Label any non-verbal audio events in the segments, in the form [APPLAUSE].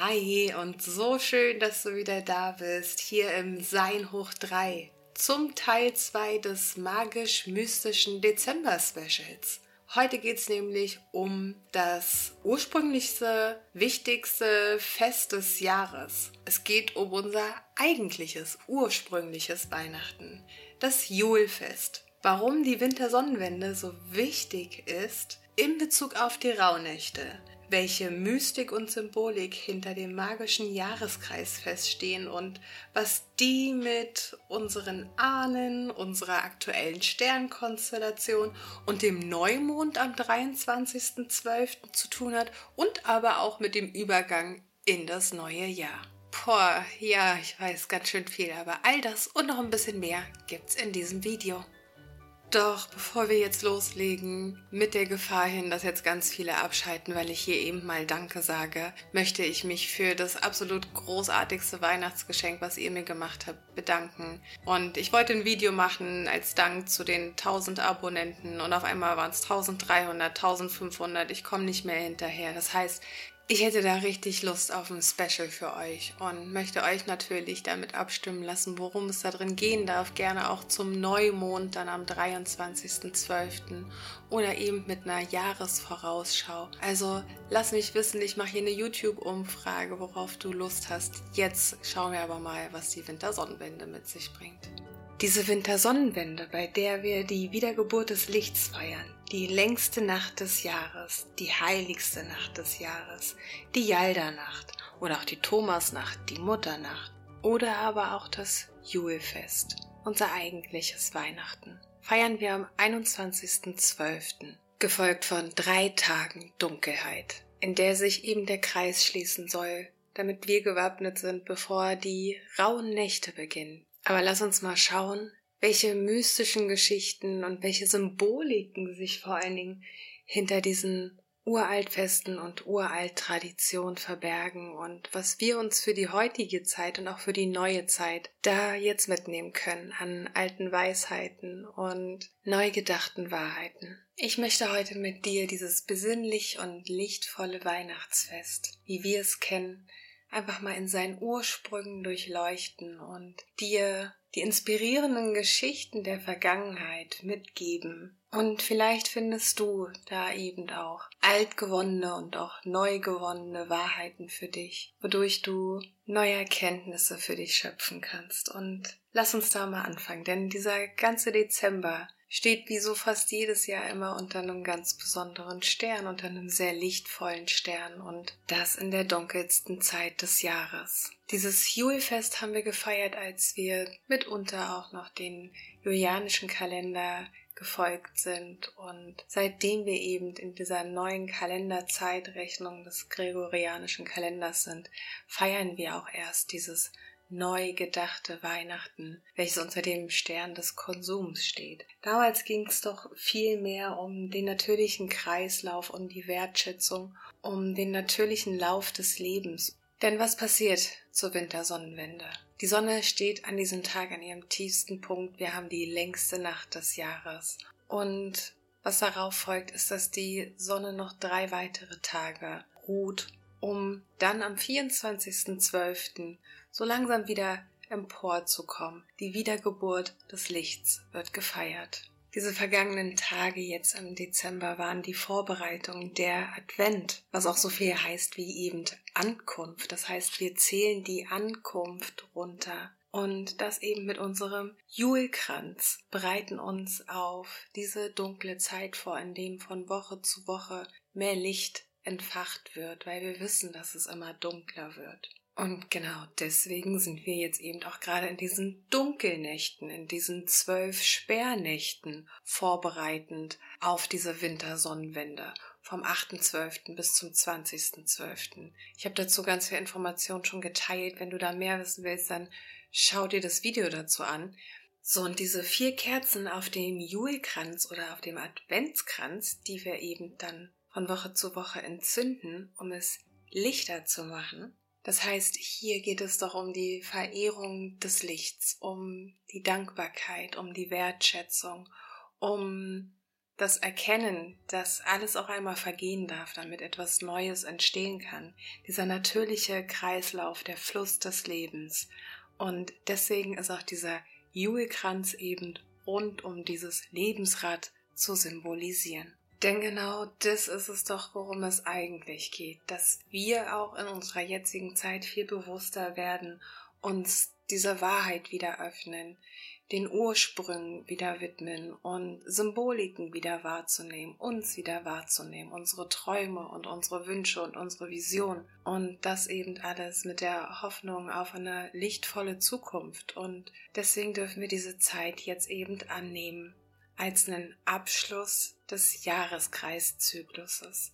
Hi und so schön, dass du wieder da bist, hier im Sein hoch 3 zum Teil 2 des magisch-mystischen Dezember-Specials. Heute geht es nämlich um das ursprünglichste, wichtigste Fest des Jahres. Es geht um unser eigentliches, ursprüngliches Weihnachten, das Julfest. Warum die Wintersonnenwende so wichtig ist in Bezug auf die Rauhnächte welche Mystik und Symbolik hinter dem magischen Jahreskreis feststehen und was die mit unseren Ahnen, unserer aktuellen Sternkonstellation und dem Neumond am 23.12. zu tun hat und aber auch mit dem Übergang in das neue Jahr. Boah, ja, ich weiß ganz schön viel, aber all das und noch ein bisschen mehr gibt's in diesem Video. Doch bevor wir jetzt loslegen, mit der Gefahr hin, dass jetzt ganz viele abschalten, weil ich hier eben mal Danke sage, möchte ich mich für das absolut großartigste Weihnachtsgeschenk, was ihr mir gemacht habt, bedanken. Und ich wollte ein Video machen als Dank zu den 1000 Abonnenten und auf einmal waren es 1300, 1500. Ich komme nicht mehr hinterher. Das heißt, ich hätte da richtig Lust auf ein Special für euch und möchte euch natürlich damit abstimmen lassen, worum es da drin gehen darf. Gerne auch zum Neumond dann am 23.12. oder eben mit einer Jahresvorausschau. Also lass mich wissen, ich mache hier eine YouTube-Umfrage, worauf du Lust hast. Jetzt schauen wir aber mal, was die Wintersonnenwende mit sich bringt. Diese Wintersonnenwende, bei der wir die Wiedergeburt des Lichts feiern, die längste Nacht des Jahres, die heiligste Nacht des Jahres, die Jaldernacht oder auch die Thomasnacht, die Mutternacht oder aber auch das Julfest, unser eigentliches Weihnachten, feiern wir am 21.12., gefolgt von drei Tagen Dunkelheit, in der sich eben der Kreis schließen soll, damit wir gewappnet sind, bevor die rauen Nächte beginnen, aber lass uns mal schauen, welche mystischen Geschichten und welche Symboliken sich vor allen Dingen hinter diesen Uraltfesten und Uralttradition verbergen und was wir uns für die heutige Zeit und auch für die neue Zeit da jetzt mitnehmen können an alten Weisheiten und neu gedachten Wahrheiten. Ich möchte heute mit dir dieses besinnlich und lichtvolle Weihnachtsfest, wie wir es kennen, einfach mal in seinen Ursprüngen durchleuchten und dir die inspirierenden Geschichten der Vergangenheit mitgeben. Und vielleicht findest du da eben auch altgewonnene und auch neu gewonnene Wahrheiten für dich, wodurch du neue Erkenntnisse für dich schöpfen kannst. Und lass uns da mal anfangen, denn dieser ganze Dezember steht wie so fast jedes Jahr immer unter einem ganz besonderen Stern, unter einem sehr lichtvollen Stern und das in der dunkelsten Zeit des Jahres. Dieses Julfest haben wir gefeiert, als wir mitunter auch noch den julianischen Kalender gefolgt sind und seitdem wir eben in dieser neuen Kalenderzeitrechnung des gregorianischen Kalenders sind, feiern wir auch erst dieses neu gedachte Weihnachten, welches unter dem Stern des Konsums steht. Damals ging es doch viel mehr um den natürlichen Kreislauf, um die Wertschätzung, um den natürlichen Lauf des Lebens. Denn was passiert zur Wintersonnenwende? Die Sonne steht an diesem Tag an ihrem tiefsten Punkt. Wir haben die längste Nacht des Jahres. Und was darauf folgt, ist, dass die Sonne noch drei weitere Tage ruht, um dann am 24.12 so langsam wieder emporzukommen. Die Wiedergeburt des Lichts wird gefeiert. Diese vergangenen Tage jetzt im Dezember waren die Vorbereitung der Advent, was auch so viel heißt wie eben Ankunft. Das heißt, wir zählen die Ankunft runter und das eben mit unserem Julkranz bereiten uns auf diese dunkle Zeit vor, in dem von Woche zu Woche mehr Licht entfacht wird, weil wir wissen, dass es immer dunkler wird. Und genau deswegen sind wir jetzt eben auch gerade in diesen Dunkelnächten, in diesen zwölf Sperrnächten vorbereitend auf diese Wintersonnenwende vom 8.12. bis zum 20.12. Ich habe dazu ganz viel Informationen schon geteilt. Wenn du da mehr wissen willst, dann schau dir das Video dazu an. So, und diese vier Kerzen auf dem Julkranz oder auf dem Adventskranz, die wir eben dann von Woche zu Woche entzünden, um es lichter zu machen, das heißt, hier geht es doch um die Verehrung des Lichts, um die Dankbarkeit, um die Wertschätzung, um das Erkennen, dass alles auch einmal vergehen darf, damit etwas Neues entstehen kann. Dieser natürliche Kreislauf, der Fluss des Lebens. Und deswegen ist auch dieser Julkranz eben rund um dieses Lebensrad zu symbolisieren. Denn genau das ist es doch, worum es eigentlich geht, dass wir auch in unserer jetzigen Zeit viel bewusster werden, uns dieser Wahrheit wieder öffnen, den Ursprüngen wieder widmen und Symboliken wieder wahrzunehmen, uns wieder wahrzunehmen, unsere Träume und unsere Wünsche und unsere Vision. Und das eben alles mit der Hoffnung auf eine lichtvolle Zukunft. Und deswegen dürfen wir diese Zeit jetzt eben annehmen als einen Abschluss des Jahreskreiszykluses.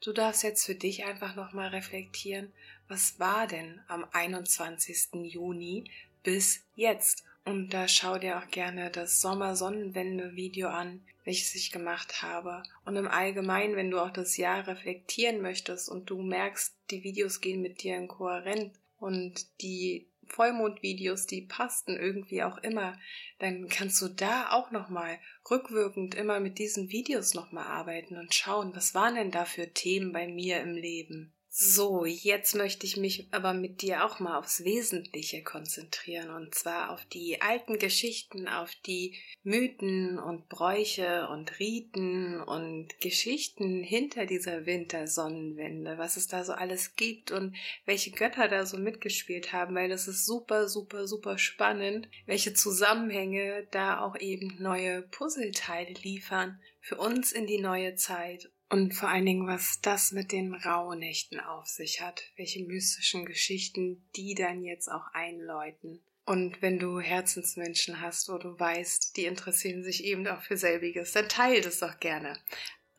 Du darfst jetzt für dich einfach nochmal reflektieren, was war denn am 21. Juni bis jetzt? Und da schau dir auch gerne das Sommersonnenwende-Video an, welches ich gemacht habe. Und im Allgemeinen, wenn du auch das Jahr reflektieren möchtest und du merkst, die Videos gehen mit dir in Kohärenz und die Vollmondvideos, die passten irgendwie auch immer, dann kannst du da auch nochmal rückwirkend immer mit diesen Videos nochmal arbeiten und schauen, was waren denn da für Themen bei mir im Leben. So, jetzt möchte ich mich aber mit dir auch mal aufs Wesentliche konzentrieren und zwar auf die alten Geschichten, auf die Mythen und Bräuche und Riten und Geschichten hinter dieser Wintersonnenwende, was es da so alles gibt und welche Götter da so mitgespielt haben, weil das ist super, super, super spannend, welche Zusammenhänge da auch eben neue Puzzleteile liefern für uns in die neue Zeit und vor allen Dingen, was das mit den Rauhnächten auf sich hat, welche mystischen Geschichten die dann jetzt auch einläuten. Und wenn du Herzensmenschen hast, wo du weißt, die interessieren sich eben auch für selbiges, dann teile das doch gerne.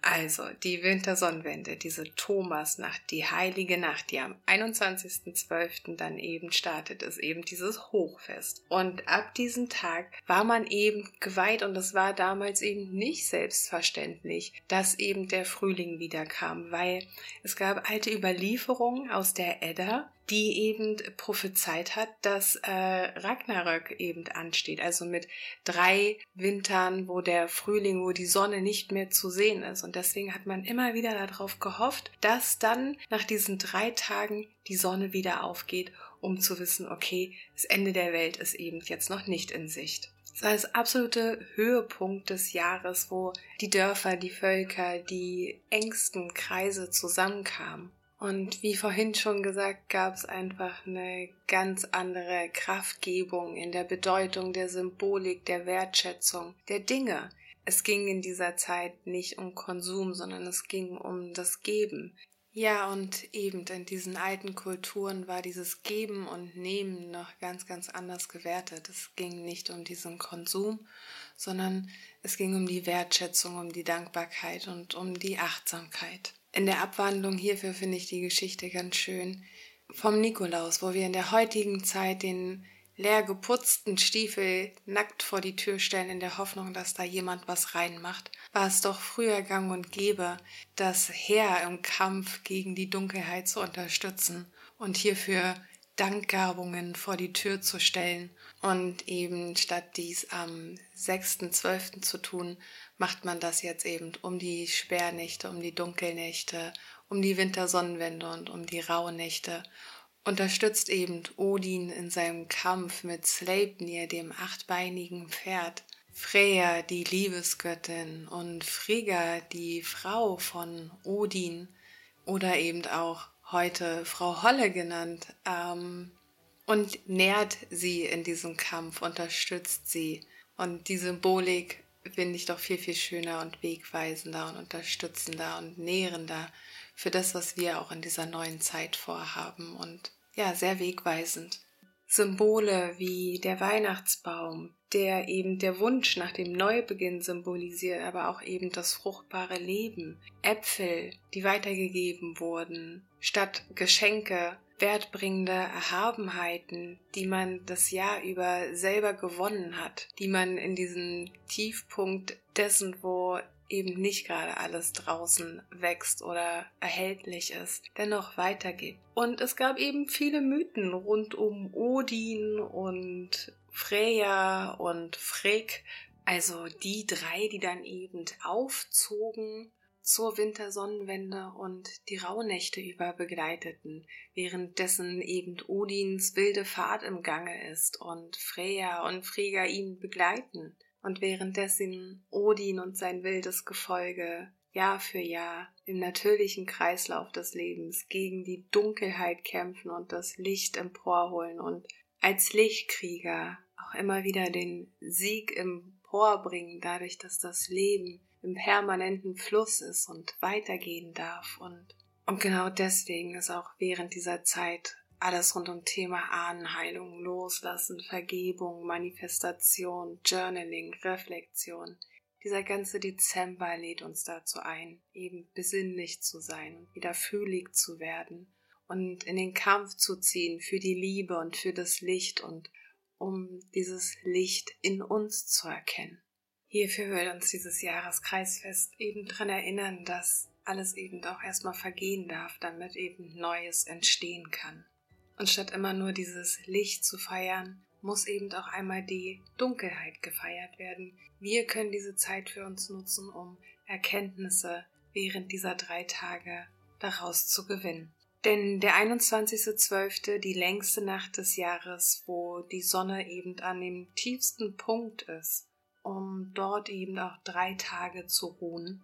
Also, die Wintersonnenwende, diese Thomasnacht, die heilige Nacht, die am 21.12. dann eben startet, ist eben dieses Hochfest. Und ab diesem Tag war man eben geweiht und es war damals eben nicht selbstverständlich, dass eben der Frühling wiederkam, weil es gab alte Überlieferungen aus der Edda, die eben prophezeit hat, dass äh, Ragnarök eben ansteht. Also mit drei Wintern, wo der Frühling, wo die Sonne nicht mehr zu sehen ist. Und deswegen hat man immer wieder darauf gehofft, dass dann nach diesen drei Tagen die Sonne wieder aufgeht, um zu wissen, okay, das Ende der Welt ist eben jetzt noch nicht in Sicht. Das war das absolute Höhepunkt des Jahres, wo die Dörfer, die Völker, die engsten Kreise zusammenkamen. Und wie vorhin schon gesagt, gab es einfach eine ganz andere Kraftgebung in der Bedeutung der Symbolik, der Wertschätzung, der Dinge. Es ging in dieser Zeit nicht um Konsum, sondern es ging um das Geben. Ja, und eben in diesen alten Kulturen war dieses Geben und Nehmen noch ganz, ganz anders gewertet. Es ging nicht um diesen Konsum, sondern es ging um die Wertschätzung, um die Dankbarkeit und um die Achtsamkeit. In der Abwandlung hierfür finde ich die Geschichte ganz schön vom Nikolaus, wo wir in der heutigen Zeit den leer geputzten Stiefel nackt vor die Tür stellen in der Hoffnung, dass da jemand was reinmacht, war es doch früher gang und gäbe, das Heer im Kampf gegen die Dunkelheit zu unterstützen und hierfür Dankgabungen vor die Tür zu stellen und eben statt dies am 6.12. zu tun, macht man das jetzt eben um die Sperrnächte, um die Dunkelnächte, um die Wintersonnenwende und um die Rauhnächte. Unterstützt eben Odin in seinem Kampf mit Sleipnir, dem achtbeinigen Pferd, Freya, die Liebesgöttin, und Frigga, die Frau von Odin, oder eben auch heute Frau Holle genannt, ähm, und nährt sie in diesem Kampf, unterstützt sie. Und die Symbolik finde ich doch viel, viel schöner und wegweisender und unterstützender und nährender für das, was wir auch in dieser neuen Zeit vorhaben und ja, sehr wegweisend. Symbole wie der Weihnachtsbaum, der eben der Wunsch nach dem Neubeginn symbolisiert, aber auch eben das fruchtbare Leben, Äpfel, die weitergegeben wurden, statt Geschenke wertbringende Erhabenheiten, die man das Jahr über selber gewonnen hat, die man in diesem Tiefpunkt dessen, wo eben nicht gerade alles draußen wächst oder erhältlich ist, dennoch weitergibt. Und es gab eben viele Mythen rund um Odin und Freya und Frigg, Also die drei, die dann eben aufzogen zur Wintersonnenwende und die Rauhnächte über begleiteten, währenddessen eben Odins wilde Fahrt im Gange ist und Freya und Frigga ihn begleiten und währenddessen Odin und sein wildes Gefolge Jahr für Jahr im natürlichen Kreislauf des Lebens gegen die Dunkelheit kämpfen und das Licht emporholen und als Lichtkrieger auch immer wieder den Sieg emporbringen, dadurch, dass das Leben im permanenten Fluss ist und weitergehen darf. Und, und genau deswegen ist auch während dieser Zeit alles rund um Thema Ahnenheilung, Loslassen, Vergebung, Manifestation, Journaling, Reflexion. Dieser ganze Dezember lädt uns dazu ein, eben besinnlich zu sein und wieder fühlig zu werden und in den Kampf zu ziehen für die Liebe und für das Licht und um dieses Licht in uns zu erkennen. Hierfür will uns dieses Jahreskreisfest eben daran erinnern, dass alles eben auch erstmal vergehen darf, damit eben Neues entstehen kann. Und statt immer nur dieses Licht zu feiern, muss eben auch einmal die Dunkelheit gefeiert werden. Wir können diese Zeit für uns nutzen, um Erkenntnisse während dieser drei Tage daraus zu gewinnen. Denn der 21.12., die längste Nacht des Jahres, wo die Sonne eben an dem tiefsten Punkt ist, um dort eben auch drei Tage zu ruhen.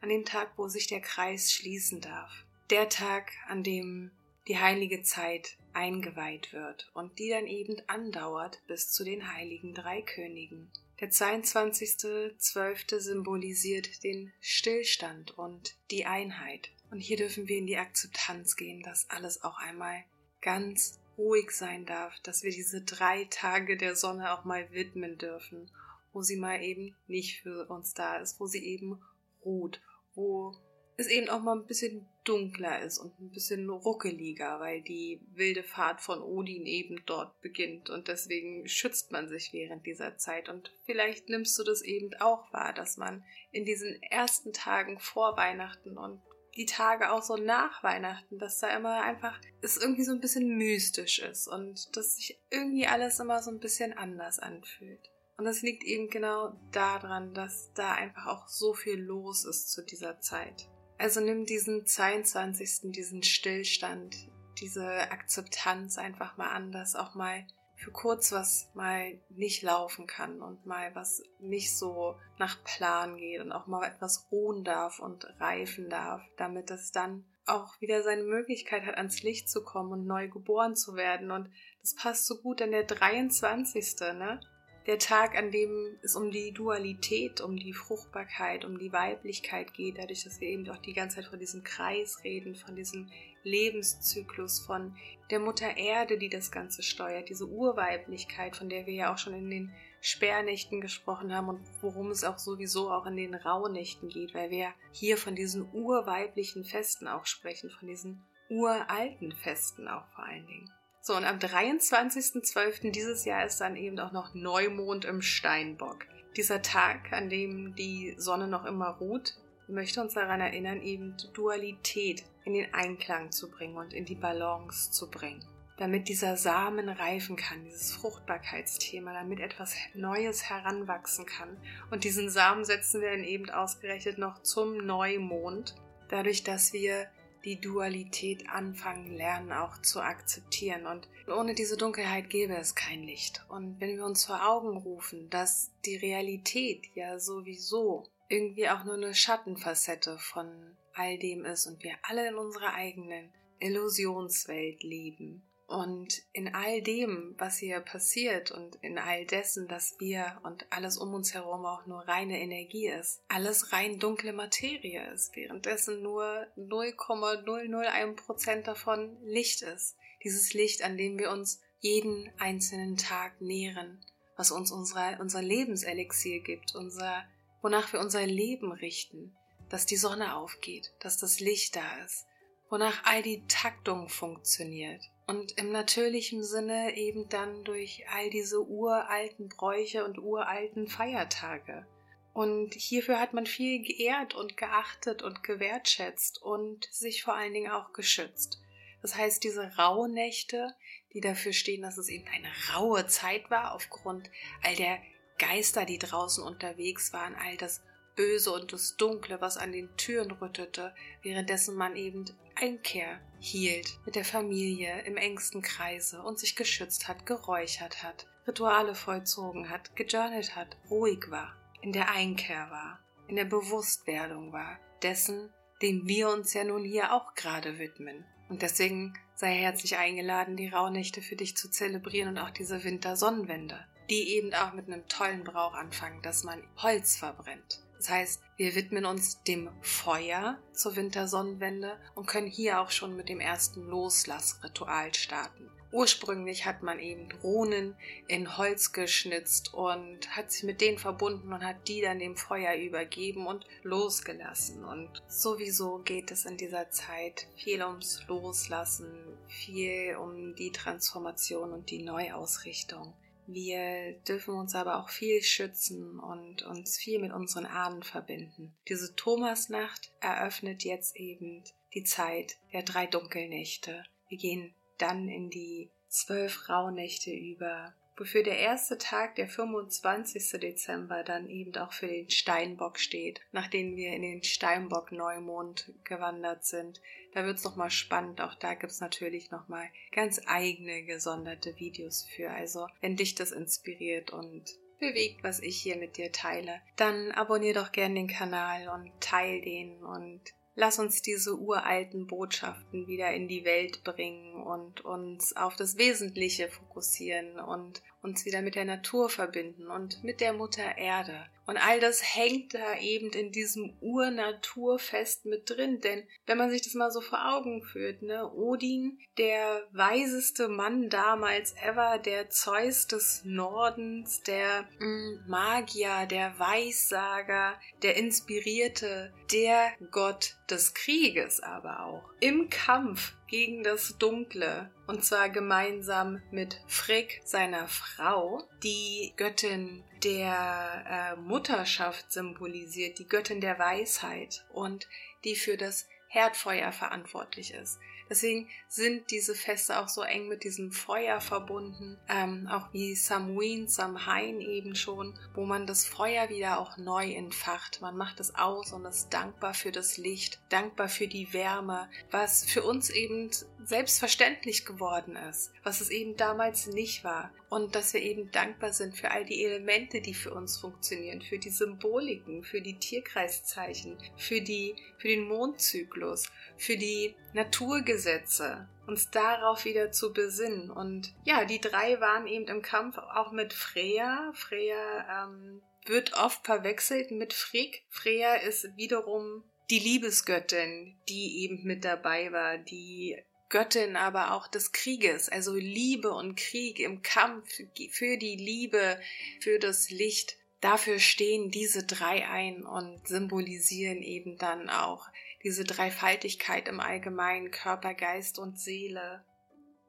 An dem Tag, wo sich der Kreis schließen darf. Der Tag, an dem die heilige Zeit eingeweiht wird und die dann eben andauert bis zu den heiligen drei Königen. Der 22.12. symbolisiert den Stillstand und die Einheit. Und hier dürfen wir in die Akzeptanz gehen, dass alles auch einmal ganz ruhig sein darf, dass wir diese drei Tage der Sonne auch mal widmen dürfen wo sie mal eben nicht für uns da ist, wo sie eben ruht, wo es eben auch mal ein bisschen dunkler ist und ein bisschen ruckeliger, weil die wilde Fahrt von Odin eben dort beginnt. Und deswegen schützt man sich während dieser Zeit. Und vielleicht nimmst du das eben auch wahr, dass man in diesen ersten Tagen vor Weihnachten und die Tage auch so nach Weihnachten, dass da immer einfach es irgendwie so ein bisschen mystisch ist und dass sich irgendwie alles immer so ein bisschen anders anfühlt. Und das liegt eben genau daran, dass da einfach auch so viel los ist zu dieser Zeit. Also nimm diesen 22. diesen Stillstand, diese Akzeptanz einfach mal an, dass auch mal für kurz was mal nicht laufen kann und mal was nicht so nach Plan geht und auch mal etwas ruhen darf und reifen darf, damit es dann auch wieder seine Möglichkeit hat, ans Licht zu kommen und neu geboren zu werden. Und das passt so gut an der 23. Ne? Der Tag, an dem es um die Dualität, um die Fruchtbarkeit, um die Weiblichkeit geht, dadurch, dass wir eben auch die ganze Zeit von diesem Kreis reden, von diesem Lebenszyklus, von der Mutter Erde, die das Ganze steuert, diese Urweiblichkeit, von der wir ja auch schon in den Sperrnächten gesprochen haben und worum es auch sowieso auch in den Rauhnächten geht, weil wir hier von diesen urweiblichen Festen auch sprechen, von diesen uralten Festen auch vor allen Dingen. So, und am 23.12. dieses Jahr ist dann eben auch noch Neumond im Steinbock. Dieser Tag, an dem die Sonne noch immer ruht, möchte uns daran erinnern, eben Dualität in den Einklang zu bringen und in die Balance zu bringen. Damit dieser Samen reifen kann, dieses Fruchtbarkeitsthema, damit etwas Neues heranwachsen kann. Und diesen Samen setzen wir dann eben ausgerechnet noch zum Neumond, dadurch, dass wir die Dualität anfangen lernen auch zu akzeptieren. Und ohne diese Dunkelheit gäbe es kein Licht. Und wenn wir uns vor Augen rufen, dass die Realität ja sowieso irgendwie auch nur eine Schattenfacette von all dem ist und wir alle in unserer eigenen Illusionswelt leben, und in all dem, was hier passiert und in all dessen, dass wir und alles um uns herum auch nur reine Energie ist, alles rein dunkle Materie ist, währenddessen nur 0,001% davon Licht ist. Dieses Licht, an dem wir uns jeden einzelnen Tag nähren, was uns unsere, unser Lebenselixier gibt, unser, wonach wir unser Leben richten, dass die Sonne aufgeht, dass das Licht da ist, wonach all die Taktung funktioniert, und im natürlichen Sinne eben dann durch all diese uralten Bräuche und uralten Feiertage. Und hierfür hat man viel geehrt und geachtet und gewertschätzt und sich vor allen Dingen auch geschützt. Das heißt, diese Rauhnächte, die dafür stehen, dass es eben eine raue Zeit war aufgrund all der Geister, die draußen unterwegs waren, all das Böse und das Dunkle, was an den Türen rüttete, währenddessen man eben Einkehr hielt mit der Familie im engsten Kreise und sich geschützt hat, geräuchert hat, Rituale vollzogen hat, gejournelt hat, ruhig war, in der Einkehr war, in der Bewusstwerdung war, dessen, dem wir uns ja nun hier auch gerade widmen. Und deswegen sei herzlich eingeladen, die Rauhnächte für dich zu zelebrieren und auch diese Wintersonnenwende, die eben auch mit einem tollen Brauch anfangen, dass man Holz verbrennt. Das heißt, wir widmen uns dem Feuer zur Wintersonnenwende und können hier auch schon mit dem ersten Loslassritual starten. Ursprünglich hat man eben Runen in Holz geschnitzt und hat sich mit denen verbunden und hat die dann dem Feuer übergeben und losgelassen. Und sowieso geht es in dieser Zeit viel ums Loslassen, viel um die Transformation und die Neuausrichtung. Wir dürfen uns aber auch viel schützen und uns viel mit unseren Ahnen verbinden. Diese Thomasnacht eröffnet jetzt eben die Zeit der drei Dunkelnächte. Wir gehen dann in die zwölf Rauhnächte über, wofür der erste Tag, der 25. Dezember, dann eben auch für den Steinbock steht, nachdem wir in den Steinbock-Neumond gewandert sind. Da wird's noch mal spannend. Auch da gibt's natürlich noch mal ganz eigene gesonderte Videos für. Also, wenn dich das inspiriert und bewegt, was ich hier mit dir teile, dann abonnier doch gern den Kanal und teil den und Lass uns diese uralten Botschaften wieder in die Welt bringen und uns auf das Wesentliche fokussieren und uns wieder mit der Natur verbinden und mit der Mutter Erde. Und all das hängt da eben in diesem Urnaturfest mit drin. Denn wenn man sich das mal so vor Augen führt, ne, Odin, der weiseste Mann damals ever, der Zeus des Nordens, der mm, Magier, der Weissager, der Inspirierte, der Gott des Krieges aber auch. Im Kampf gegen das Dunkle. Und zwar gemeinsam mit Frick, seiner Frau, die Göttin der äh, Mutterschaft symbolisiert, die Göttin der Weisheit und die für das Herdfeuer verantwortlich ist. Deswegen sind diese Feste auch so eng mit diesem Feuer verbunden, ähm, auch wie Samhain, Samhain eben schon, wo man das Feuer wieder auch neu entfacht. Man macht es aus und ist dankbar für das Licht, dankbar für die Wärme, was für uns eben selbstverständlich geworden ist, was es eben damals nicht war. Und dass wir eben dankbar sind für all die Elemente, die für uns funktionieren, für die Symboliken, für die Tierkreiszeichen, für die, für den Mondzyklus, für die Naturgesetze, uns darauf wieder zu besinnen. Und ja, die drei waren eben im Kampf auch mit Freya. Freya ähm, wird oft verwechselt mit Frigg. Freya ist wiederum die Liebesgöttin, die eben mit dabei war, die Göttin aber auch des Krieges, also Liebe und Krieg im Kampf für die Liebe, für das Licht. Dafür stehen diese drei ein und symbolisieren eben dann auch diese Dreifaltigkeit im Allgemeinen Körper, Geist und Seele,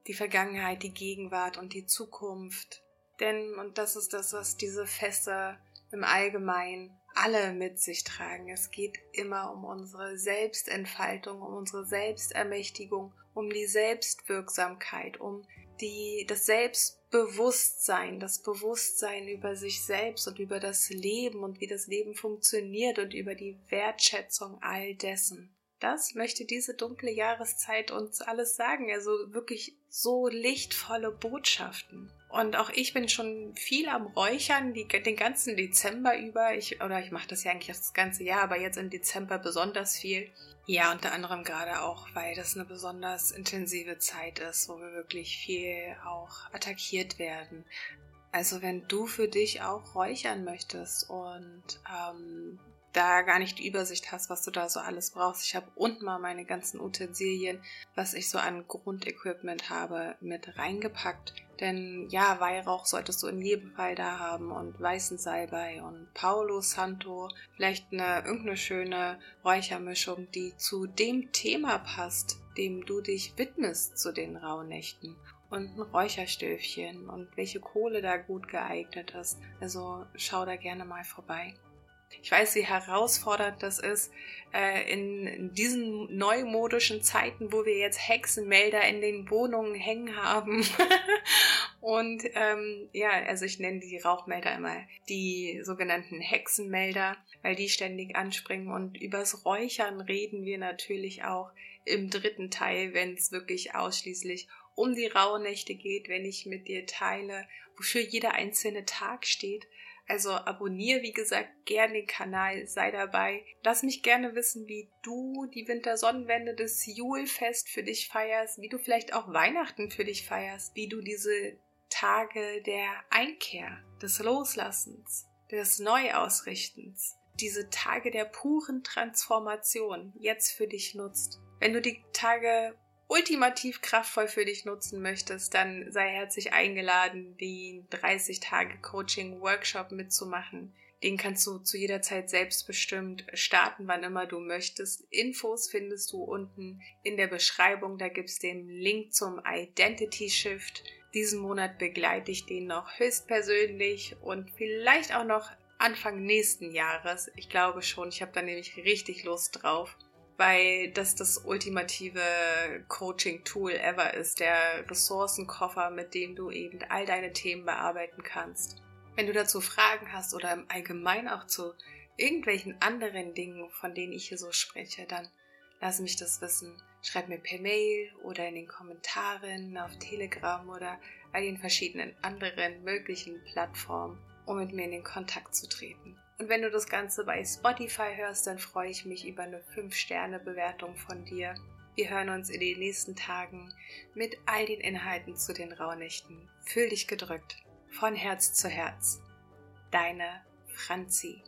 die Vergangenheit, die Gegenwart und die Zukunft. Denn, und das ist das, was diese Feste im Allgemeinen alle mit sich tragen. Es geht immer um unsere Selbstentfaltung, um unsere Selbstermächtigung, um die Selbstwirksamkeit, um die, das Selbstbewusstsein, das Bewusstsein über sich selbst und über das Leben und wie das Leben funktioniert und über die Wertschätzung all dessen. Das möchte diese dunkle Jahreszeit uns alles sagen. Also wirklich so lichtvolle Botschaften. Und auch ich bin schon viel am Räuchern, die, den ganzen Dezember über. Ich, oder ich mache das ja eigentlich das ganze Jahr, aber jetzt im Dezember besonders viel. Ja, unter anderem gerade auch, weil das eine besonders intensive Zeit ist, wo wir wirklich viel auch attackiert werden. Also wenn du für dich auch räuchern möchtest und ähm, da gar nicht die Übersicht hast, was du da so alles brauchst. Ich habe unten mal meine ganzen Utensilien, was ich so an Grundequipment habe, mit reingepackt. Denn ja, Weihrauch solltest du in jedem Fall da haben und weißen Salbei und Paulo Santo, vielleicht eine irgendeine schöne Räuchermischung, die zu dem Thema passt, dem du dich widmest zu den Rauhnächten und ein Räucherstöfchen und welche Kohle da gut geeignet ist. Also schau da gerne mal vorbei. Ich weiß, wie herausfordernd das ist, äh, in diesen neumodischen Zeiten, wo wir jetzt Hexenmelder in den Wohnungen hängen haben. [LAUGHS] und ähm, ja, also ich nenne die Rauchmelder immer die sogenannten Hexenmelder, weil die ständig anspringen. Und übers Räuchern reden wir natürlich auch im dritten Teil, wenn es wirklich ausschließlich um die Rauhnächte geht, wenn ich mit dir teile, wofür jeder einzelne Tag steht also abonniere, wie gesagt, gerne den Kanal, sei dabei. Lass mich gerne wissen, wie du die Wintersonnenwende des Julfest für dich feierst, wie du vielleicht auch Weihnachten für dich feierst, wie du diese Tage der Einkehr, des Loslassens, des Neuausrichtens, diese Tage der puren Transformation jetzt für dich nutzt. Wenn du die Tage ultimativ kraftvoll für dich nutzen möchtest, dann sei herzlich eingeladen, den 30-Tage-Coaching-Workshop mitzumachen. Den kannst du zu jeder Zeit selbstbestimmt starten, wann immer du möchtest. Infos findest du unten in der Beschreibung. Da gibt es den Link zum Identity Shift. Diesen Monat begleite ich den noch höchstpersönlich und vielleicht auch noch Anfang nächsten Jahres. Ich glaube schon, ich habe da nämlich richtig Lust drauf weil das das ultimative Coaching-Tool ever ist, der Ressourcenkoffer, mit dem du eben all deine Themen bearbeiten kannst. Wenn du dazu Fragen hast oder im Allgemeinen auch zu irgendwelchen anderen Dingen, von denen ich hier so spreche, dann lass mich das wissen. Schreib mir per Mail oder in den Kommentaren auf Telegram oder all den verschiedenen anderen möglichen Plattformen, um mit mir in den Kontakt zu treten. Und wenn du das Ganze bei Spotify hörst, dann freue ich mich über eine 5-Sterne-Bewertung von dir. Wir hören uns in den nächsten Tagen mit all den Inhalten zu den Rauhnächten. Fühl dich gedrückt. Von Herz zu Herz. Deine Franzi.